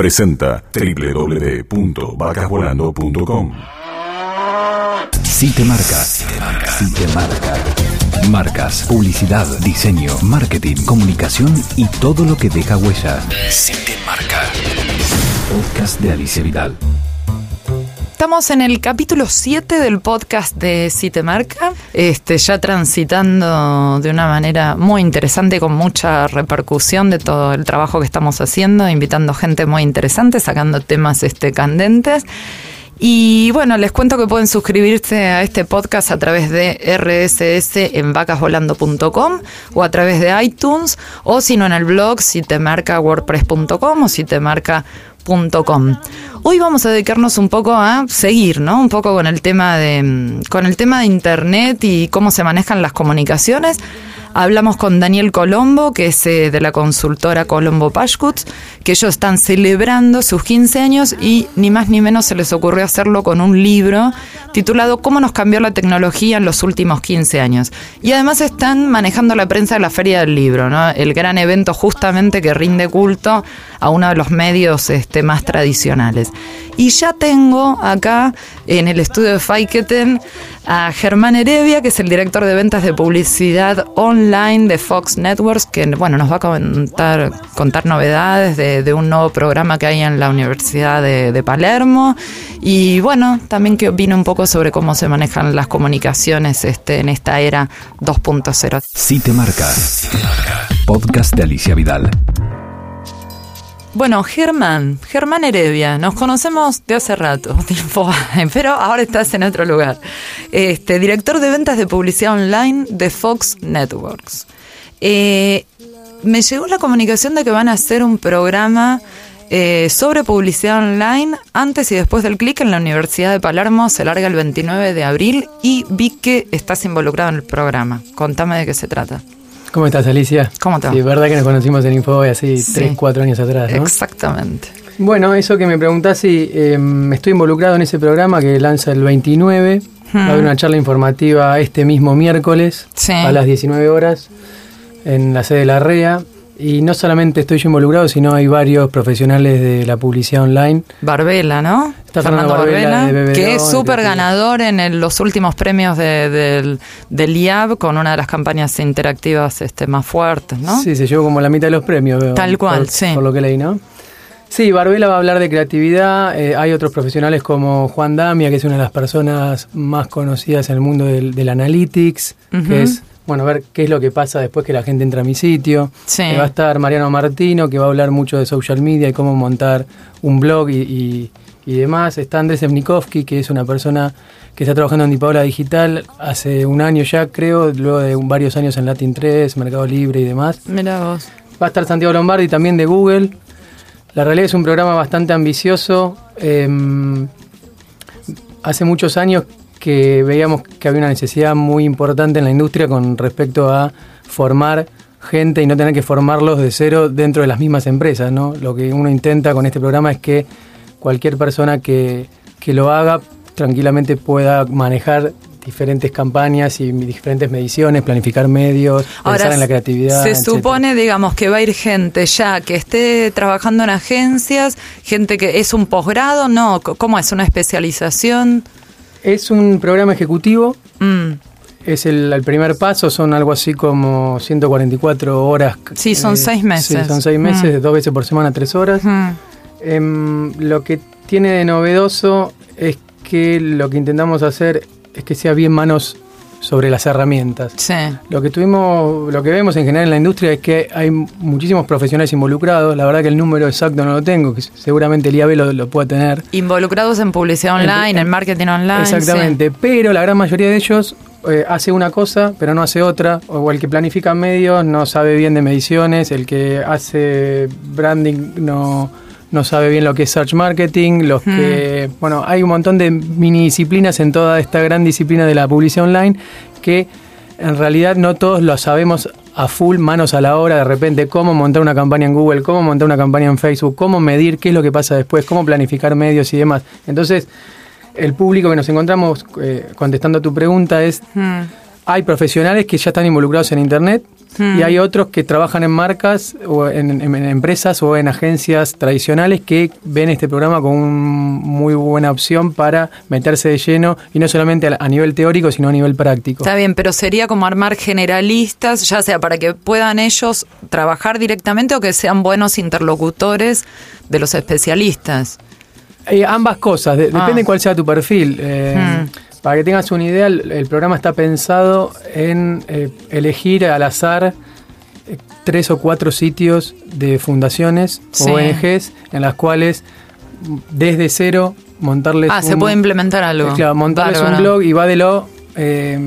presenta www.vacasvolando.com. Si te marca, si te marca. Marcas, publicidad, diseño, marketing, comunicación y todo lo que deja huella. Si te marca. Podcast de Alicia Vidal. Estamos en el capítulo 7 del podcast de Si marca, este, ya transitando de una manera muy interesante, con mucha repercusión de todo el trabajo que estamos haciendo, invitando gente muy interesante, sacando temas este, candentes. Y bueno, les cuento que pueden suscribirse a este podcast a través de RSS en vacasvolando.com o a través de iTunes o si no en el blog si te marca wordpress.com o si te marca Hoy vamos a dedicarnos un poco a seguir, ¿no? Un poco con el tema de con el tema de internet y cómo se manejan las comunicaciones. Hablamos con Daniel Colombo, que es eh, de la consultora Colombo Pashkuts, que ellos están celebrando sus 15 años y ni más ni menos se les ocurrió hacerlo con un libro titulado Cómo nos cambió la tecnología en los últimos 15 años. Y además están manejando la prensa de la Feria del Libro, ¿no? el gran evento justamente que rinde culto a uno de los medios este, más tradicionales. Y ya tengo acá en el estudio de Faiketen a Germán Heredia, que es el director de ventas de publicidad online de Fox Networks, que bueno, nos va a contar, contar novedades de, un nuevo programa que hay en la Universidad de, Palermo. Y bueno, también que opina un poco sobre cómo se manejan las comunicaciones este, en esta era 2.0. Si te marca. Podcast de Alicia Vidal. Bueno, Germán, Germán Heredia, nos conocemos de hace rato, tiempo, pero ahora estás en otro lugar. Este, director de ventas de publicidad online de Fox Networks. Eh, me llegó la comunicación de que van a hacer un programa eh, sobre publicidad online antes y después del clic en la Universidad de Palermo. Se larga el 29 de abril y vi que estás involucrado en el programa. Contame de qué se trata. ¿Cómo estás, Alicia? ¿Cómo te va? Sí, verdad que nos conocimos en Infoboy así 3, 4 años atrás, ¿no? Exactamente. Bueno, eso que me preguntás, si eh, estoy involucrado en ese programa que lanza el 29. Va a haber una charla informativa este mismo miércoles a las 19 horas en la sede de la REA. Y no solamente estoy yo involucrado, sino hay varios profesionales de la publicidad online. Barbela, ¿no? Está Fernando, Barbela, que es súper ganador en los últimos premios del, IAB con una de las campañas interactivas este, más fuertes, ¿no? Sí, se llevó como la mitad de los premios. Tal cual, sí. Por lo que leí, ¿no? Sí, Barbela va a hablar de creatividad. Eh, hay otros profesionales como Juan Damia, que es una de las personas más conocidas en el mundo del, analytics, que es bueno, ver qué es lo que pasa después que la gente entra a mi sitio. Eh, va a estar Mariano Martino, que va a hablar mucho de social media y cómo montar un blog y, demás. Está Andrés Evnikovsky, que es una persona que está trabajando en Dipaola Digital hace un año ya, creo, luego de varios años en Latin 3, Mercado Libre y demás. Mira vos. Va a estar Santiago Lombardi también de Google. La realidad es un programa bastante ambicioso. Em, hace muchos años que veíamos que había una necesidad muy importante en la industria con respecto a formar gente y no tener que formarlos de cero dentro de las mismas empresas. ¿no? Lo que uno intenta con este programa es que cualquier persona que, que lo haga tranquilamente pueda manejar diferentes campañas y diferentes mediciones, planificar medios, pensar en la creatividad. Se supone, digamos, que va a ir gente ya que esté trabajando en agencias, gente que es un posgrado, no, ¿cómo es? ¿Una especialización? Es un programa ejecutivo. Mm. Es el, primer paso, son algo así como 144 horas. Sí, son eh, seis meses. Sí, son seis meses, mm. dos veces por semana, tres horas. Mm. Em, lo que tiene de novedoso es que lo que intentamos hacer es que sea bien manos sobre las herramientas. Sí. Lo que tuvimos, lo que vemos en general en la industria es que hay muchísimos profesionales involucrados. La verdad que el número exacto no lo tengo, que seguramente el IAB lo, lo puede tener. Involucrados en publicidad online, en, marketing online. Exactamente, pero la gran mayoría de ellos eh, hace una cosa, pero no hace otra. O el que planifica medios no sabe bien de mediciones, el que hace branding no no sabe bien lo que es search marketing, los que, hmm. bueno, hay un montón de mini disciplinas en toda esta gran disciplina de la publicidad online que en realidad no todos lo sabemos a full, manos a la obra, de repente cómo montar una campaña en Google, cómo montar una campaña en Facebook, cómo medir qué es lo que pasa después, cómo planificar medios y demás. Entonces, el público que nos encontramos eh, contestando a tu pregunta es... Hmm hay profesionales que ya están involucrados en Internet Hmm. y hay otros que trabajan en marcas o en, en- en empresas o en agencias tradicionales que ven este programa como una muy buena opción para meterse de lleno y no solamente a, a nivel teórico, sino a nivel práctico. Está bien, pero sería como armar generalistas, ya sea para que puedan ellos trabajar directamente o que sean buenos interlocutores de los especialistas. Eh, ambas cosas, de- Ah. depende cuál sea tu perfil. Eh, Hmm. Para que tengas una idea, el, el programa está pensado en eh, elegir al azar eh, tres o cuatro sitios de fundaciones Sí. o ONGs en las cuales desde cero montarles Ah, se puede implementar algo. Claro, montarles un blog y va de lo eh,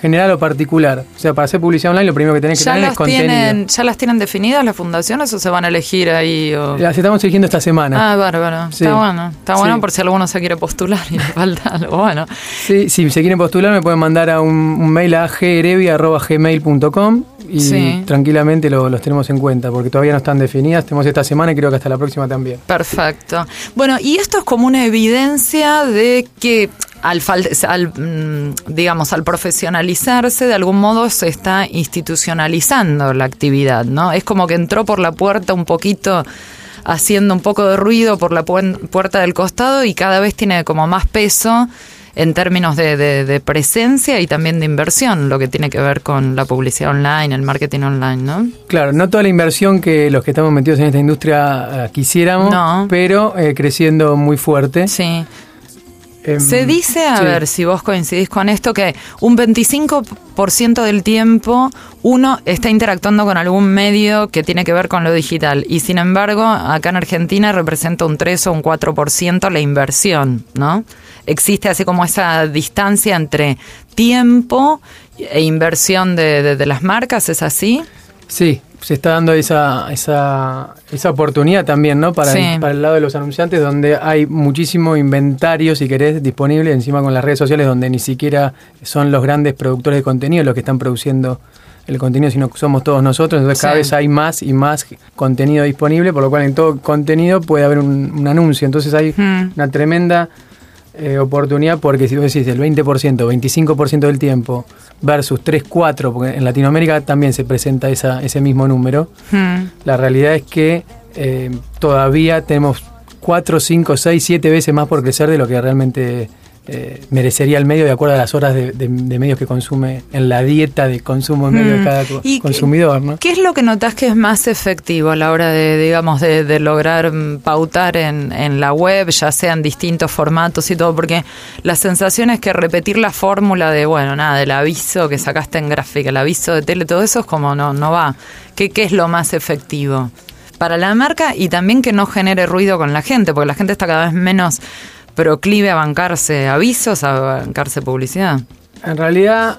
general o particular. O sea, para hacer publicidad online lo primero que tenés que ¿Ya tener es contenido. tienen, ¿Ya las tienen definidas las fundaciones o se van a elegir ahí? o- Las estamos eligiendo esta semana. Ah, bárbaro. Sí. Está bueno. Está Sí. bueno por si alguno se quiere postular y le falta algo. Bueno, Sí, si se quieren postular me pueden mandar a un, un mail a gerevi.gmail.com y Sí. tranquilamente lo- los tenemos en cuenta porque todavía no están definidas. Tenemos esta semana y creo que hasta la próxima también. perfecto. Bueno, y esto es como una evidencia de que al, al, mm, digamos, al profesionalizarse, de algún modo se está institucionalizando la actividad, ¿no? Es como que entró por la puerta un poquito haciendo un poco de ruido por la puerta del costado y cada vez tiene como más peso en términos de, de- de presencia y también de inversión, lo que tiene que ver con la publicidad online, el marketing online, ¿no? Claro, no toda la inversión que los que estamos metidos en esta industria eh, quisiéramos, No. pero eh, creciendo muy fuerte. Sí. Em, Se dice, a sí. ver si vos coincidís con esto, que un 25% del tiempo uno está interactuando con algún medio que tiene que ver con lo digital y sin embargo acá en Argentina representa un 3 o un 4% la inversión, ¿no? Existe así como esa distancia entre tiempo e inversión de, de- de las marcas, ¿es así? Sí, se está dando esa, esa, esa oportunidad también, ¿no? Para, Sí. el, para el lado de los anunciantes, donde hay muchísimo inventario, si querés, disponible, encima con las redes sociales, donde ni siquiera son los grandes productores de contenido los que están produciendo el contenido, sino que somos todos nosotros. Entonces cada Sí. vez hay más y más contenido disponible, por lo cual en todo contenido puede haber un, un anuncio. Entonces hay Hmm. una tremenda eh, oportunidad porque si vos decís el 20%, 25% del tiempo versus 3, 4, porque en Latinoamérica también se presenta esa, ese mismo número, Hmm. la realidad es que eh, todavía tenemos 4, 5, 6, 7 veces más por crecer de lo que realmente eh, merecería el medio de acuerdo a las horas de, de- de medios que consume en la dieta de consumo en medio Mm. de cada co- ¿Y consumidor. ¿no? ¿Qué es lo que notas que es más efectivo a la hora de, digamos, de, de lograr mm, pautar en, en la web, ya sean distintos formatos y todo? Porque la sensación es que repetir la fórmula de, bueno, nada, del aviso que sacaste en gráfica, el aviso de tele, todo eso es como no, no va. ¿Qué, ¿Qué es lo más efectivo? Para la marca y también que no genere ruido con la gente, porque la gente está cada vez menos proclive a bancarse avisos, a bancarse publicidad. En realidad,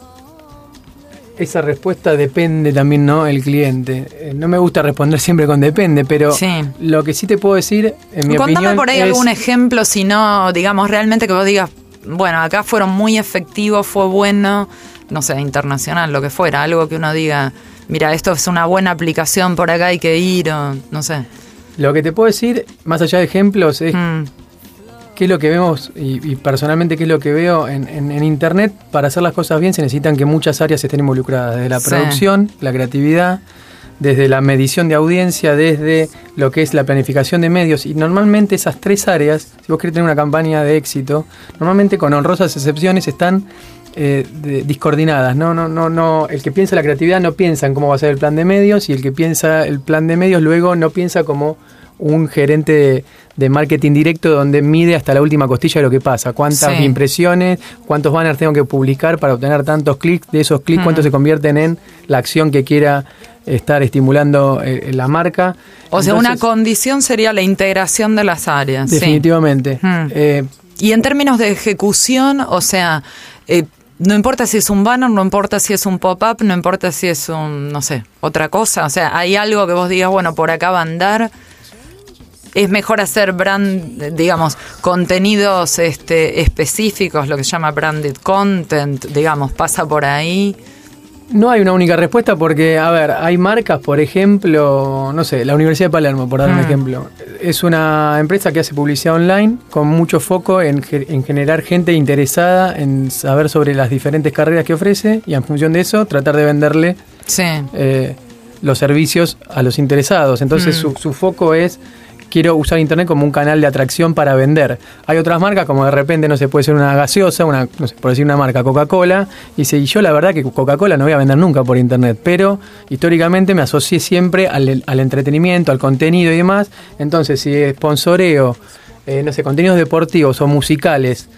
esa respuesta depende también, ¿no? El cliente. Eh, no me gusta responder siempre con depende, pero Sí. lo que sí te puedo decir, en mi Contame opinión, por ahí es- algún ejemplo, si no, digamos, realmente que vos digas, bueno, acá fueron muy efectivos, fue bueno, no sé, internacional, lo que fuera, algo que uno diga, mira, esto es una buena aplicación, por acá hay que ir, o no sé. Lo que te puedo decir, más allá de ejemplos, es Mm, qué es lo que vemos y, y personalmente qué es lo que veo en, en- en Internet. Para hacer las cosas bien se necesitan que muchas áreas estén involucradas, desde la Sí. producción, la creatividad, desde la medición de audiencia, desde lo que es la planificación de medios. Y normalmente esas tres áreas, si vos querés tener una campaña de éxito, normalmente con honrosas excepciones están eh, de- discoordinadas. No, no, no, no. El que piensa la creatividad no piensa en cómo va a ser el plan de medios y el que piensa el plan de medios luego no piensa como un gerente de, de marketing directo donde mide hasta la última costilla de lo que pasa. Cuántas Sí. impresiones, cuántos banners tengo que publicar para obtener tantos clics. De esos clics, Mm. cuántos se convierten en la acción que quiera estar estimulando eh, la marca. O sea, una condición sería la integración de las áreas. sí. Definitivamente. Mm. Eh, Y en términos de ejecución, o sea, eh, no importa si es un banner, no importa si es un pop-up, no importa si es un, no sé, otra cosa. O sea, hay algo que vos digas, bueno, por acá va a andar. Es mejor hacer brand, digamos, contenidos este, específicos, lo que se llama branded content, digamos, pasa por ahí. No hay una única respuesta porque, a ver, hay marcas, por ejemplo, no sé, la Universidad de Palermo, por dar un Mm. ejemplo. es una empresa que hace publicidad online con mucho foco en, generar gente interesada en saber sobre las diferentes carreras que ofrece y en función de eso tratar de venderle eh, los servicios a los interesados. Entonces mm. su, foco es quiero usar Internet como un canal de atracción para vender. Hay otras marcas, como de repente, no se puede ser una gaseosa, una, no sé, por decir una marca, Coca-Cola, y dice, y yo la verdad que Coca-Cola no voy a vender nunca por Internet, pero históricamente me asocié siempre al, entretenimiento, al contenido y demás, entonces si sponsoreo, eh, no sé, contenidos deportivos o musicales,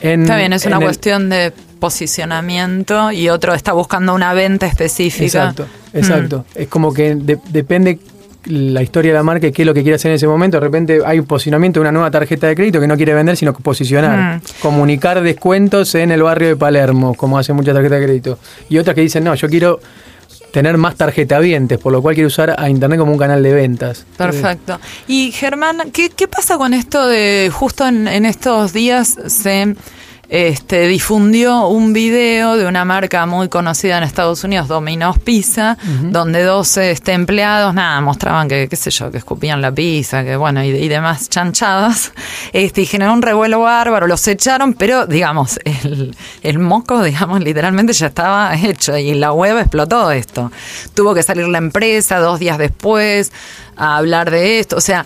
está bien, es una cuestión de posicionamiento y otro está buscando una venta específica. Exacto, exacto. Mm. Es como que depende la historia de la marca y qué es lo que quiere hacer en ese momento. De repente hay un posicionamiento de una nueva tarjeta de crédito que no quiere vender, sino posicionar. Mm. Comunicar descuentos en el barrio de Palermo, como hace mucha tarjeta de crédito. Y otras que dicen, no, yo quiero tener más tarjeta vientes, por lo cual quiero usar a Internet como un canal de ventas. Perfecto. Y Germán, ¿qué, qué pasa con esto de justo en, en estos días se este, difundió un video de una marca muy conocida en Estados Unidos, Domino's Pizza, donde dos este, empleados, nada, mostraban que, qué sé yo, que escupían la pizza, que bueno, y, demás chanchadas, este, y generó un revuelo bárbaro, los echaron, pero digamos, el, el moco, digamos, literalmente ya estaba hecho y la web explotó esto. Tuvo que salir la empresa dos días después a hablar de esto, o sea,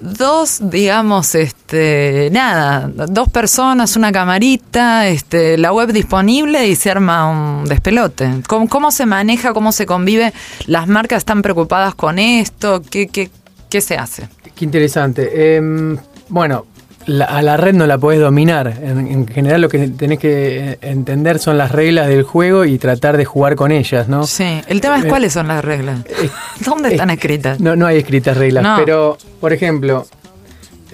dos, digamos, este, nada, dos personas, una camarita, este, la web disponible y se arma un despelote. ¿Cómo, cómo se maneja, cómo se convive? ¿Las marcas están preocupadas con esto? ¿Qué, qué, qué se hace? Qué interesante. Em, bueno, a la red no la podés dominar. En, general lo que tenés que entender son las reglas del juego y tratar de jugar con ellas, ¿no? Sí, el tema es eh, cuáles son las reglas. Eh, ¿Dónde están escritas? No, no hay escritas reglas, pero, por ejemplo,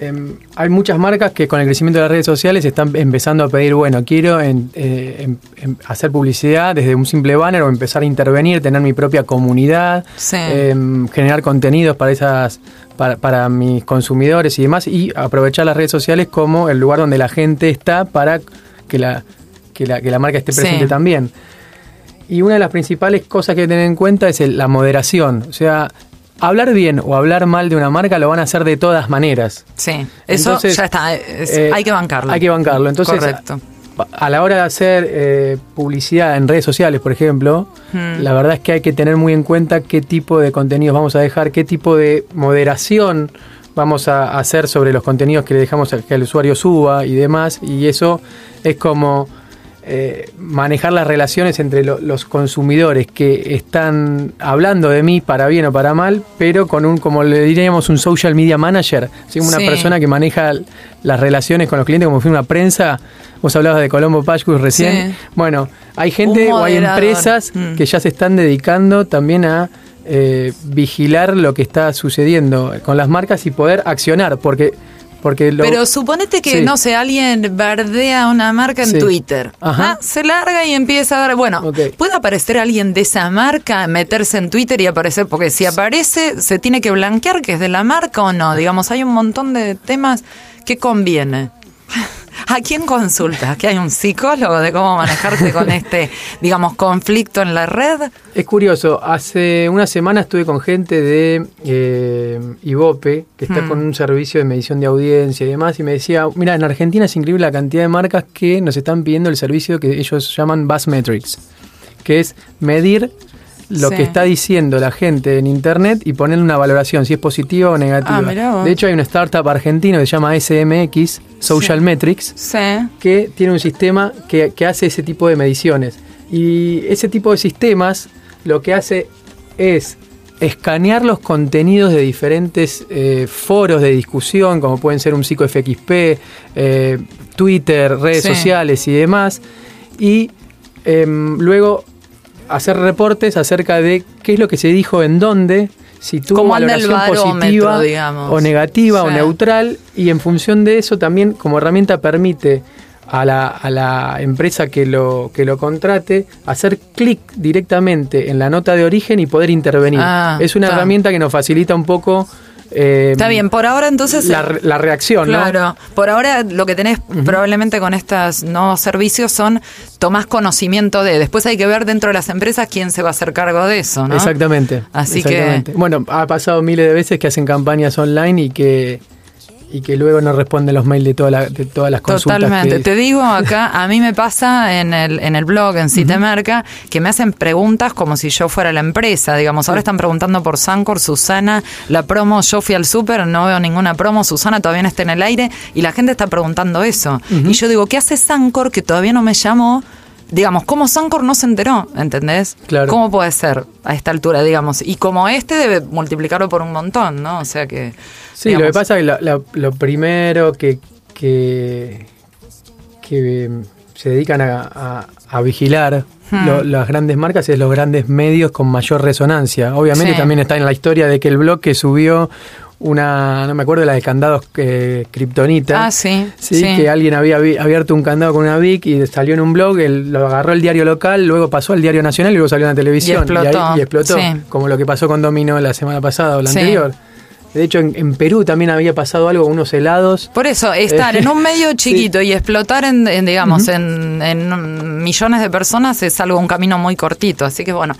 em, hay muchas marcas que con el crecimiento de las redes sociales están empezando a pedir, bueno, quiero eh, em, em, hacer publicidad desde un simple banner o empezar a intervenir, tener mi propia comunidad, generar contenidos para esas para, mis consumidores y demás, y aprovechar las redes sociales como el lugar donde la gente está para que la, que la, que la marca esté presente también. Y una de las principales cosas que tener en cuenta es la moderación. O sea, hablar bien o hablar mal de una marca lo van a hacer de todas maneras. Sí, eso ya está. Eh, hay que bancarlo. Hay que bancarlo. Entonces, Correcto a la hora de hacer eh, publicidad en redes sociales, por ejemplo, hmm. la verdad es que hay que tener muy en cuenta qué tipo de contenidos vamos a dejar, qué tipo de moderación vamos a hacer sobre los contenidos que le dejamos que el usuario suba y demás. Y eso es como eh, manejar las relaciones entre los consumidores que están hablando de mí para bien o para mal, pero con un, como le diríamos, un social media manager, una persona que maneja las relaciones con los clientes como fuera una prensa. Vos hablabas de Colombo Pashkus recién. Bueno, hay gente o hay empresas mm. que ya se están dedicando también a eh, vigilar lo que está sucediendo con las marcas y poder accionar, porque pero suponete que, no sé, alguien bardea una marca en Twitter. ¿ah? Se larga y empieza a dar. Bueno, puede aparecer alguien de esa marca, meterse en Twitter y aparecer, porque si aparece, se tiene que blanquear que es de la marca o no. Digamos, hay un montón de temas que conviene. ¿A quién consultas? ¿Que hay un psicólogo de cómo manejarte con este, digamos, conflicto en la red? Es curioso, hace una semana estuve con gente de eh, Ibope, que está mm. con un servicio de medición de audiencia y demás, y me decía, mira, en Argentina es increíble la cantidad de marcas que nos están pidiendo el servicio que ellos llaman Bus Metrics, que es medir lo que está diciendo la gente en internet y ponerle una valoración, si es positiva o negativa. Ah, de hecho, hay una startup argentina que se llama SMX, Social Metrics, que tiene un sistema que, hace ese tipo de mediciones. Y ese tipo de sistemas lo que hace es escanear los contenidos de diferentes eh, foros de discusión, como pueden ser un psicofxp, eh, Twitter, redes sociales y demás, y em, luego hacer reportes acerca de qué es lo que se dijo en dónde, si tuvo valoración positiva o negativa o neutral, y en función de eso también como herramienta permite a la, a la empresa que lo, que lo contrate hacer clic directamente en la nota de origen y poder intervenir. Ah, es una herramienta que nos facilita un poco Eh, Está bien, por ahora entonces... La, la reacción, claro, por ahora lo que tenés probablemente con estos nuevos servicios son tomás conocimiento de, después hay que ver dentro de las empresas quién se va a hacer cargo de eso, ¿no? Exactamente. Así exactamente. Bueno, ha pasado miles de veces que hacen campañas online y que y que luego no responden los mails de, toda la, de todas las consultas. Totalmente. que- Te digo acá, a mí me pasa en el, en el blog, en Citemarca, que me hacen preguntas como si yo fuera la empresa. Digamos, ahora están preguntando por Sancor, Susana, la promo, yo fui al súper, no veo ninguna promo, Susana todavía no está en el aire, y la gente está preguntando eso. Y yo digo, ¿qué hace Sancor que todavía no me llamó? Digamos, ¿cómo Sancor no se enteró? ¿Entendés? Claro. ¿Cómo puede ser a esta altura, digamos? Y como este debe multiplicarlo por un montón, ¿no? O sea que... Sí, lo que pasa es que la- la- lo primero que, que, que em, se dedican a, a- a vigilar Hmm. lo- las grandes marcas es los grandes medios con mayor resonancia. Obviamente Sí. también está en la historia de que el blog que subió una, no me acuerdo, la de candados eh, Kryptonita. Ah, sí, Sí, sí. que alguien había abierto un candado con una VIC y salió en un blog, él lo agarró el diario local, luego pasó al diario nacional y luego salió en la televisión. Y explotó, ahí- y explotó, sí. como lo que pasó con Domino la semana pasada o la Sí. anterior. De hecho, en, en Perú también había pasado algo unos helados. Por eso, estar Eh, en un medio sí. chiquito y explotar en, en, digamos, en, en millones de personas es algo, un camino muy cortito. Así que bueno,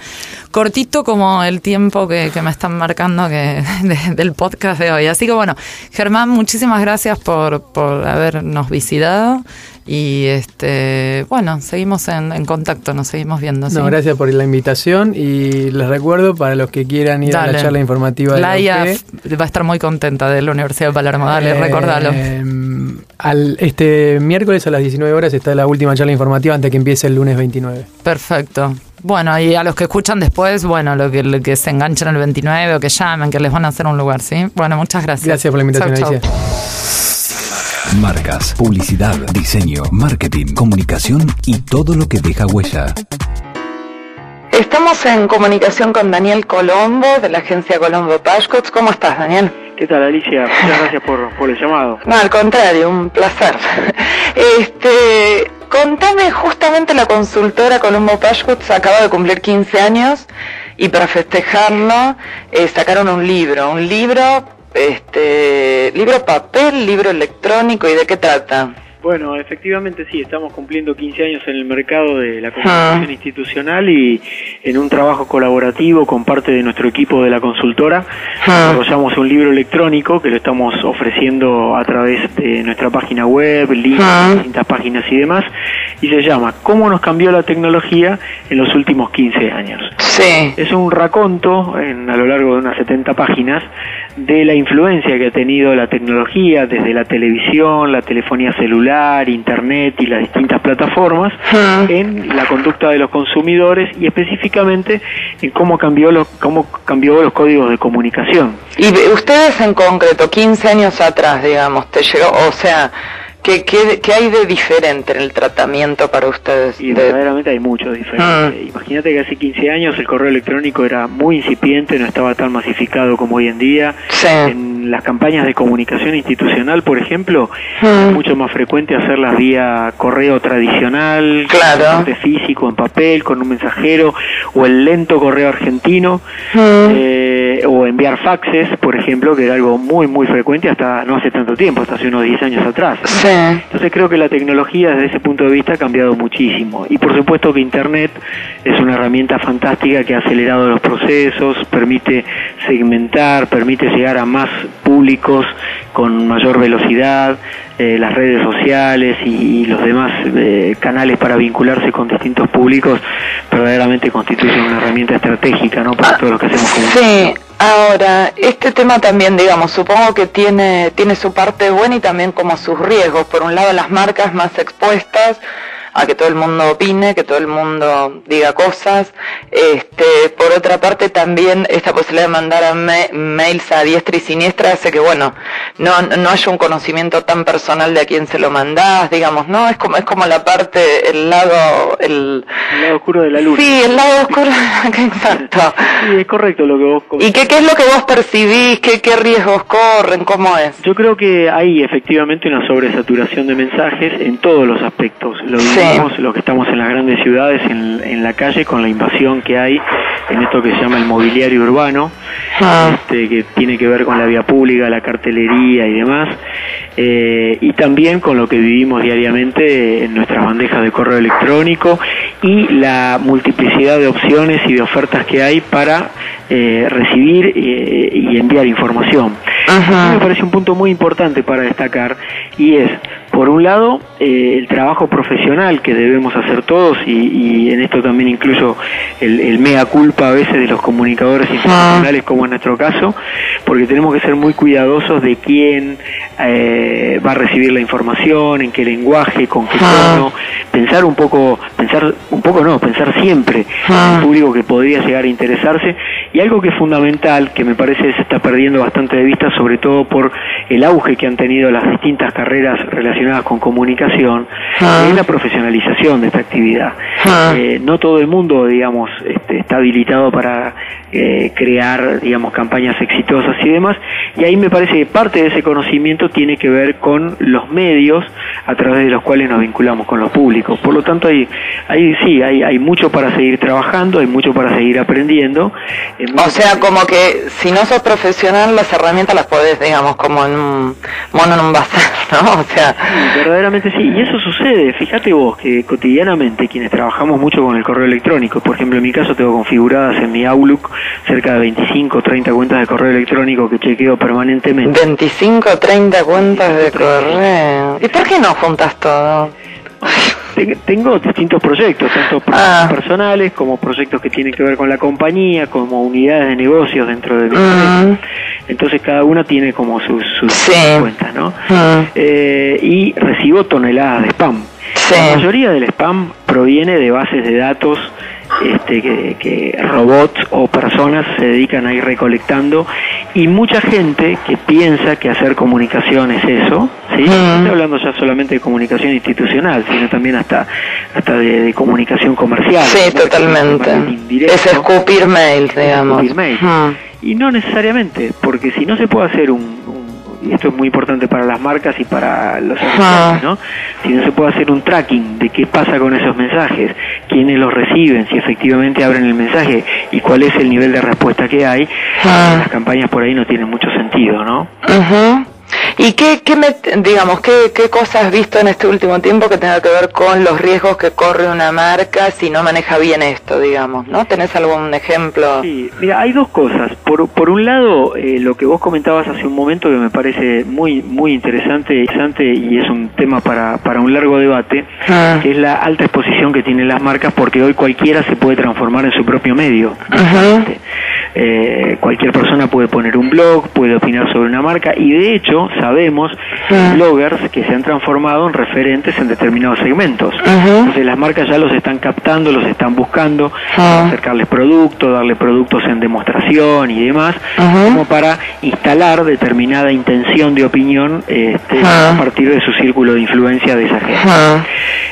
cortito como el tiempo que, que me están marcando que, de- del podcast de hoy. Así que bueno, Germán, muchísimas gracias por, por habernos visitado. Y este, bueno, seguimos en, en contacto, nos seguimos viendo. ¿sí? No, gracias por la invitación y les recuerdo para los que quieran ir a la charla informativa de la va a estar muy contenta de la Universidad de Palermo. Dale, eh, recordalo. al, este miércoles a las 19 horas está la última charla informativa antes que empiece el lunes 29. Perfecto. Bueno, y a los que escuchan después, bueno, lo que, lo que se enganchen el 29 o que llamen, que les van a hacer un lugar, ¿sí? Bueno, muchas gracias. Gracias por la invitación, Chau, chau. Alicia. Marcas, publicidad, diseño, marketing, comunicación y todo lo que deja huella. Estamos en comunicación con Daniel Colombo de la agencia Colombo Pashkots. ¿Cómo estás, Daniel? ¿Qué tal, Alicia? Muchas gracias por, por el llamado. No, al contrario, un placer. Este, contame, justamente la consultora Colombo Pashkots acaba de cumplir 15 años y para festejarlo eh, sacaron un libro, un libro, este, libro papel, libro electrónico y de qué trata. Bueno, efectivamente sí, estamos cumpliendo 15 años en el mercado de la comunicación Ah. institucional y en un trabajo colaborativo con parte de nuestro equipo de la consultora Ah. desarrollamos un libro electrónico que lo estamos ofreciendo a través de nuestra página web, links, Ah. distintas páginas y demás y se llama ¿Cómo nos cambió la tecnología en los últimos 15 años? Sí. Es un raconto en, a lo largo de unas 70 páginas de la influencia que ha tenido la tecnología desde la televisión, la telefonía celular, internet y las distintas plataformas en la conducta de los consumidores y específicamente en cómo cambió los cómo cambió los códigos de comunicación. Y de- ustedes en concreto, 15 años atrás, digamos, te llegó, o sea, ¿qué, qué, qué hay de diferente en el tratamiento para ustedes? Y De- verdaderamente hay mucho diferente. Ah. Imagínate que hace 15 años el correo electrónico era muy incipiente, no estaba tan masificado como hoy en día. Sí. En las campañas de comunicación institucional, por ejemplo, es mucho más frecuente hacerlas vía correo tradicional, Claro. físico, en papel, con un mensajero, o el lento correo argentino, Ah. eh, o enviar faxes, por ejemplo, que era algo muy, muy frecuente hasta no hace tanto tiempo, hasta hace unos 10 años atrás. Sí. Entonces creo que la tecnología desde ese punto de vista ha cambiado muchísimo. Y por supuesto que Internet es una herramienta fantástica que ha acelerado los procesos, permite segmentar, permite llegar a más públicos con mayor velocidad, eh, las redes sociales y, y los demás eh, canales para vincularse con distintos públicos verdaderamente constituyen una herramienta estratégica ¿no? para todos los que hacemos comunicación. Sí, ahora, este tema también, digamos, supongo que tiene, tiene su parte buena y también como sus riesgos. Por un lado, las marcas más expuestas a que todo el mundo opine, que todo el mundo diga cosas. Este, por otra parte, también esta posibilidad de mandar a ma- mails a diestra y siniestra hace que, bueno, no, no haya un conocimiento tan personal de a quién se lo mandás, digamos, ¿no? Es como, es como la parte, el lado, el... El lado oscuro de la luz. Sí, el lado oscuro, exacto. Sí, es correcto lo que vos ¿Y qué, qué es lo que vos percibís? ¿Qué, qué riesgos corren? ¿Cómo es? Yo creo que hay efectivamente una sobresaturación de mensajes en todos los aspectos. Lo Sí. Vemos lo que estamos en las grandes ciudades, en, en, la calle, con la invasión que hay en esto que se llama el mobiliario urbano, ah. este, que tiene que ver con la vía pública, la cartelería y demás, eh, y también con lo que vivimos diariamente en nuestras bandejas de correo electrónico y la multiplicidad de opciones y de ofertas que hay para eh, recibir eh, y enviar información. me parece un punto muy importante para destacar y es, por un lado, eh, el trabajo profesional que debemos hacer todos y, en esto también incluyo el, mea culpa a veces de los comunicadores internacionales como en nuestro caso, porque tenemos que ser muy cuidadosos de quién va a recibir la información, en qué lenguaje, con qué tono, pensar un poco, pensar un poco no, pensar siempre en el público que podría llegar a interesarse y algo que es fundamental, que me parece se está perdiendo bastante de vista, sobre todo por el auge que han tenido las distintas carreras relacionadas con comunicación, ah. es la profesionalización de esta actividad. Ah. Eh, no todo el mundo, digamos, este, está habilitado para eh, crear, digamos, campañas exitosas y demás, y ahí me parece que parte de ese conocimiento tiene que ver con los medios a través de los cuales nos vinculamos con los públicos. Por lo tanto, hay, hay sí, hay, hay mucho para seguir trabajando, hay mucho para seguir aprendiendo. O sea, como que si no sos profesional, las herramientas las podés, digamos, como en un mono en un bazar, ¿no? O sea... verdaderamente sí, y eso sucede. Fíjate vos que cotidianamente quienes trabajamos mucho con el correo electrónico, por ejemplo, en mi caso tengo configuradas en mi Outlook cerca de 25 o 30 cuentas de correo electrónico que chequeo permanentemente. 25 o 30 cuentas de correo. ¿Y por qué no juntas todo? Tengo distintos proyectos, tanto ah. personales como proyectos que tienen que ver con la compañía, como unidades de negocios dentro de mi mm. Entonces cada una tiene como sus, cuentas, ¿no? Mm. Eh, y recibo toneladas de spam. La mayoría del spam proviene de bases de datos este, que, robots o personas se dedican a ir recolectando y mucha gente que piensa que hacer comunicación es eso, ¿sí? no estoy hablando ya solamente de comunicación institucional, sino también hasta hasta de, comunicación comercial. Sí, totalmente. Es escupir mail, digamos. Escupir Y no necesariamente, porque si no se puede hacer un y esto es muy importante para las marcas y para los anunciantes, ¿no? Si no se puede hacer un tracking de qué pasa con esos mensajes, quiénes los reciben, si efectivamente abren el mensaje y cuál es el nivel de respuesta que hay, las campañas por ahí no tienen mucho sentido, ¿no? ¿Y qué, qué me, digamos, qué, qué cosas has visto en este último tiempo que tenga que ver con los riesgos que corre una marca si no maneja bien esto, digamos, ¿no? ¿Tenés algún ejemplo? Sí, mira, hay dos cosas. Por, por un lado, eh, lo que vos comentabas hace un momento que me parece muy, muy interesante, interesante y es un tema para, para un largo debate, ah. que es la alta exposición que tienen las marcas porque hoy cualquiera se puede transformar en su propio medio. Eh, cualquier persona puede poner un blog, puede opinar sobre una marca y de hecho sabemos bloggers que se han transformado en referentes en determinados segmentos. Entonces las marcas ya los están captando, los están buscando, acercarles productos, darle productos en demostración y demás, como para instalar determinada intención de opinión este, a partir de su círculo de influencia de esa gente.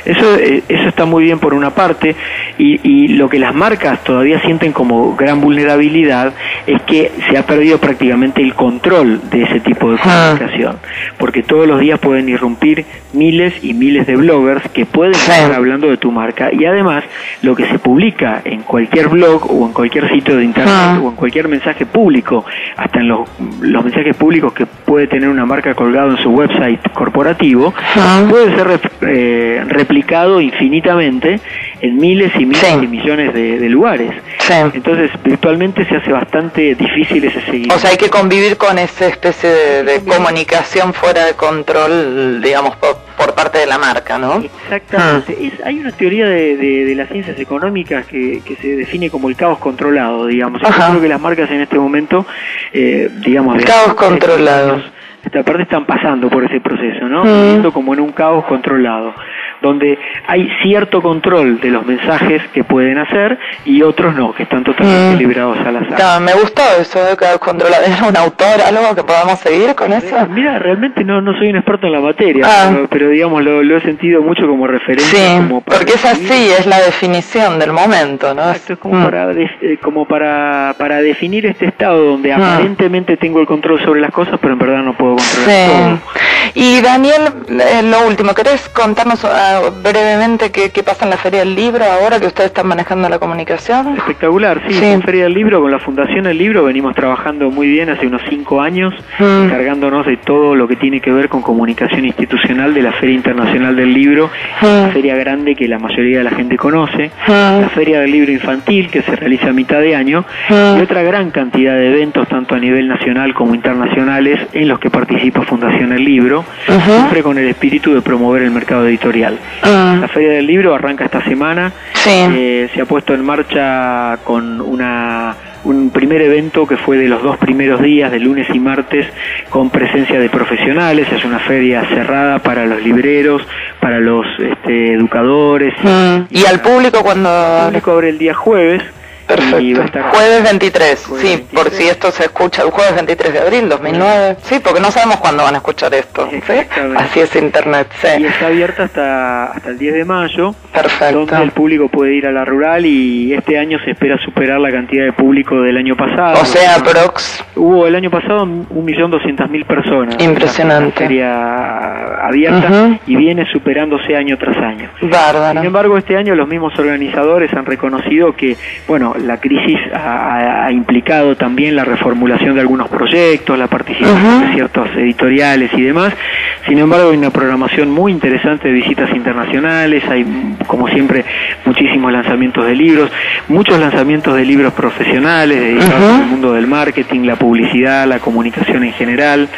Eso, eh, eso está muy bien por una parte y, y lo que las marcas todavía sienten como gran vulnerabilidad es que se ha perdido prácticamente el control de ese tipo de comunicación porque todos los días pueden irrumpir miles y miles de bloggers que pueden estar hablando de tu marca y además lo que se publica en cualquier blog o en cualquier sitio de internet ah. o en cualquier mensaje público, hasta en los, los mensajes públicos que puede tener una marca colgado en su website corporativo, ah. puede ser eh, replicado infinitamente en miles y miles y millones de, lugares. Entonces, virtualmente se hace bastante difícil ese seguimiento. O sea, hay que convivir con esa especie de, comunicación fuera de control, digamos, por, parte de la marca, ¿no? Exactamente. Ah. hay una teoría de, de, las ciencias económicas que, que, se define como el caos controlado, digamos. Yo creo que las marcas en este momento, eh, digamos... Caos controlado. Esta parte están pasando por ese proceso, ¿no? Mm. como en un caos controlado donde hay cierto control de los mensajes que pueden hacer y otros no, que están totalmente mm. liberados al azar. me gustó eso de que controlar. ¿Es un autor, algo que podamos seguir con eso? Mira, realmente no, no soy un experto en la materia, ah. pero, digamos, lo, he sentido mucho como referencia. Sí, porque es así, es la definición del momento, ¿no? Exacto, es como, mm. para, eh, como para, para definir este estado donde mm. aparentemente tengo el control sobre las cosas, pero en verdad no puedo controlar todo. Y Daniel, eh, lo último, ¿querés contarnos ah, brevemente qué, pasa en la Feria del Libro ahora que ustedes están manejando la comunicación? Espectacular, sí, en Feria del Libro, con la Fundación del Libro venimos trabajando muy bien hace unos cinco años, mm. encargándonos de todo lo que tiene que ver con comunicación institucional de la Feria Internacional del Libro, mm. feria grande que la mayoría de la gente conoce, mm. la Feria del Libro Infantil que se realiza a mitad de año y otra gran cantidad de eventos tanto a nivel nacional como internacionales en los que participa Fundación El Libro, siempre con el espíritu de promover el mercado editorial. Ah. La Feria del Libro arranca esta semana, eh, se ha puesto en marcha con una un primer evento que fue de los dos primeros días, de lunes y martes, con presencia de profesionales. Es una feria cerrada para los libreros, para los este, educadores. Mm. ¿Y al público cuando...? El público abre el día jueves Perfecto. Jueves 23, sí, por si esto se escucha, el jueves 23 de abril 2009, sí, porque no sabemos cuándo van a escuchar esto, Así es Internet, sí. Y está abierta hasta, hasta el 10 de mayo, Perfecto. donde el público puede ir a la rural y este año se espera superar la cantidad de público del año pasado. O sea, Prox. Hubo el año pasado 1.200.000 personas. Impresionante. Sería abierta y viene superándose año tras año. Bárbaro. Sin embargo, este año los mismos organizadores han reconocido que, bueno, la crisis ha, implicado también la reformulación de algunos proyectos, la participación de ciertos editoriales y demás. Sin embargo, hay una programación muy interesante de visitas internacionales, hay, como siempre, muchísimos lanzamientos de libros, muchos lanzamientos de libros profesionales dedicados al mundo del marketing, la publicidad, la comunicación en general,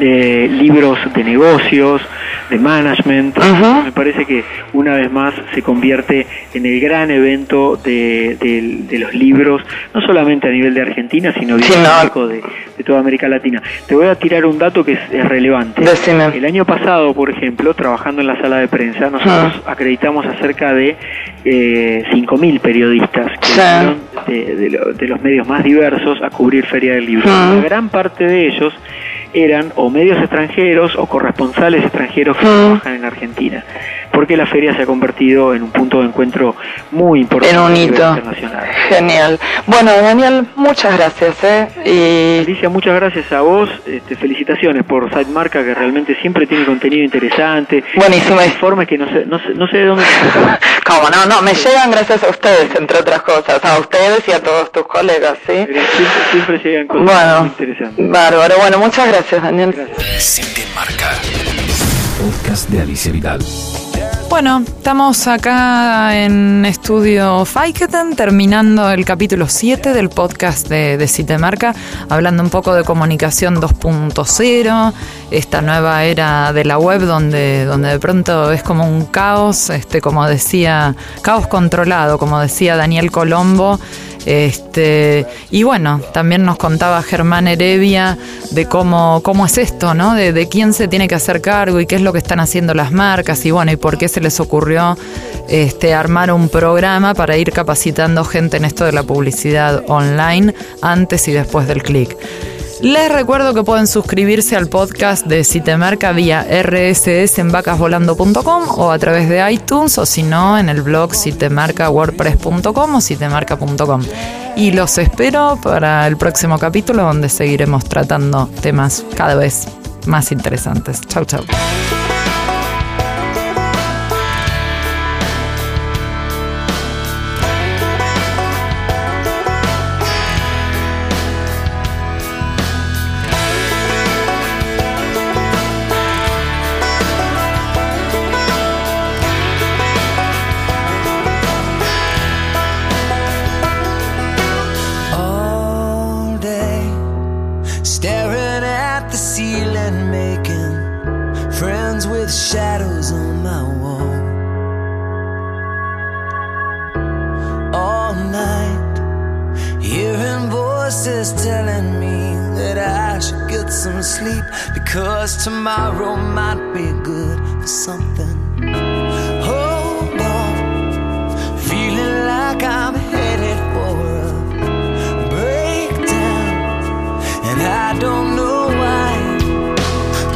eh, libros de negocios, de management. Me parece que una vez más se convierte en el gran evento de, los libros, no solamente a nivel de Argentina, sino bien de, de, toda América Latina. Te voy a tirar un dato que es, relevante. El año pasado, por ejemplo, trabajando en la sala de prensa, nosotros acreditamos a cerca de eh, 5.000 periodistas que vinieron de, los medios más diversos a cubrir Feria del Libro. La gran parte de ellos eran o medios extranjeros o corresponsales extranjeros que trabajan en Argentina porque la feria se ha convertido en un punto de encuentro muy importante en un hito. internacional. Genial. Bueno, Daniel, muchas gracias. ¿eh? Y... Alicia, muchas gracias a vos. Este, felicitaciones por Site Marca, que realmente siempre tiene contenido interesante. Buenísimo. Informes que no sé, no sé, no sé de dónde. ¿Cómo no? No, me llegan gracias a ustedes, entre otras cosas. A ustedes y a todos tus colegas, ¿sí? siempre, siempre llegan cosas bueno, interesantes. Bárbaro. Bueno, muchas gracias, Daniel. Gracias. Marca. Podcast de Alicia Vidal. Bueno, estamos acá en Estudio Faiketen terminando el capítulo 7 del podcast de, de Citemarca, hablando un poco de comunicación 2.0, esta nueva era de la web donde, donde de pronto es como un caos, este, como decía, caos controlado, como decía Daniel Colombo. Este, y bueno, también nos contaba Germán Heredia de cómo, cómo es esto, ¿no? De, de, quién se tiene que hacer cargo y qué es lo que están haciendo las marcas y bueno, y por qué se les ocurrió este, armar un programa para ir capacitando gente en esto de la publicidad online antes y después del clic. Les recuerdo que pueden suscribirse al podcast de Citemarca vía RSS en vacasvolando.com o a través de iTunes o si no en el blog citemarcawordpress.com o citemarca.com. Y los espero para el próximo capítulo donde seguiremos tratando temas cada vez más interesantes. Chau, chau. Tomorrow might be good for something. Hold on, feeling like I'm headed for a breakdown, and I don't know why.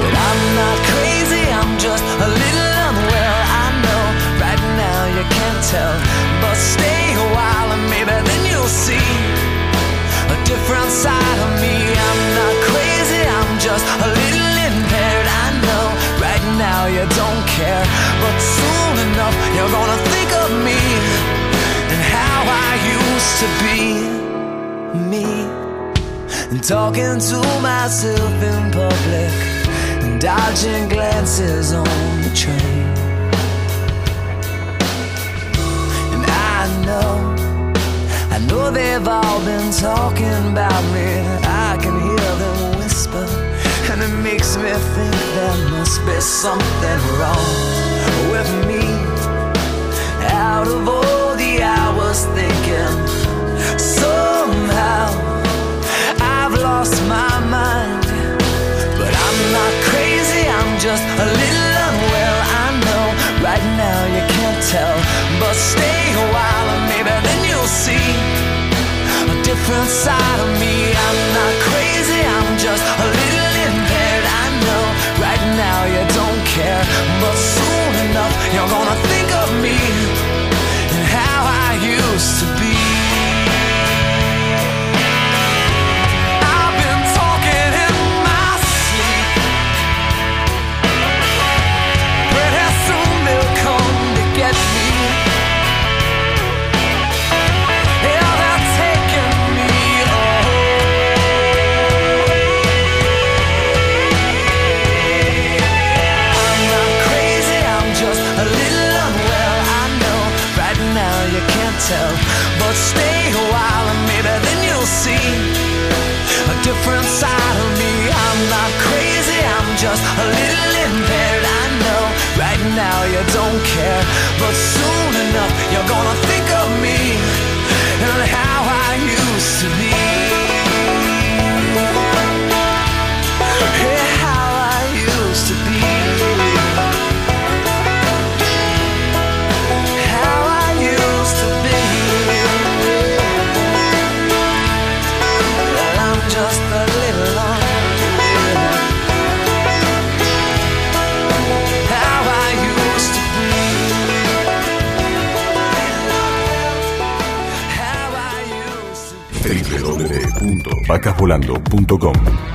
But I'm not crazy, I'm just a little unwell. I know right now you can't tell, but stay a while and maybe then you'll see a different side of me. I'm not crazy, I'm just a little you don't care. But soon enough, you're gonna think of me and how I used to be me. And talking to myself in public and dodging glances on the train. And I know, I know they've all been talking about me makes me think there must be something wrong with me. Out of all the hours thinking, somehow I've lost my mind. But I'm not crazy, I'm just a little unwell. I know right now you can't tell, but stay a while and maybe then you'll see a different side of me. I'm not crazy, I'm just don't but soon enough you're gonna think of me and how I used to just a little impaired. I know right now you don't care, but soon enough you're gonna think of me and how I used to be. www.vacasvolando.com